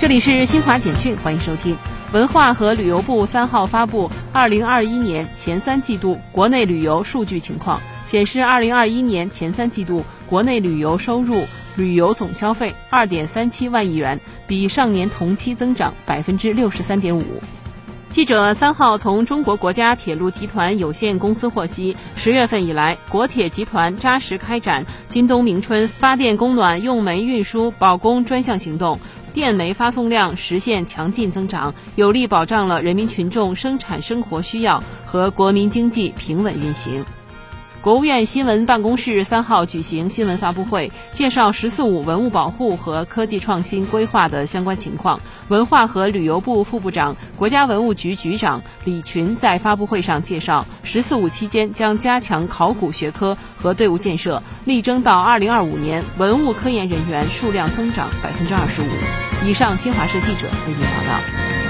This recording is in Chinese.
这里是新华简讯，欢迎收听。文化和旅游部三号发布二零二一年前三季度国内旅游数据情况，显示二零二一年前三季度国内旅游收入、旅游总消费二点三七万亿元，比上年同期增长百分之六十三点五。记者三号从中国国家铁路集团有限公司获悉，十月份以来，国铁集团扎实开展今冬明春发电供暖用煤运输保供专项行动，电煤发送量实现强劲增长，有力保障了人民群众生产生活需要和国民经济平稳运行。国务院新闻办公室三号举行新闻发布会，介绍“十四五”文物保护和科技创新规划的相关情况。文化和旅游部副部长、国家文物局局长李群在发布会上介绍，“十四五”期间将加强考古学科和队伍建设，力争到二零二五年文物科研人员数量增长百分之二十五。以上，新华社记者为您报道。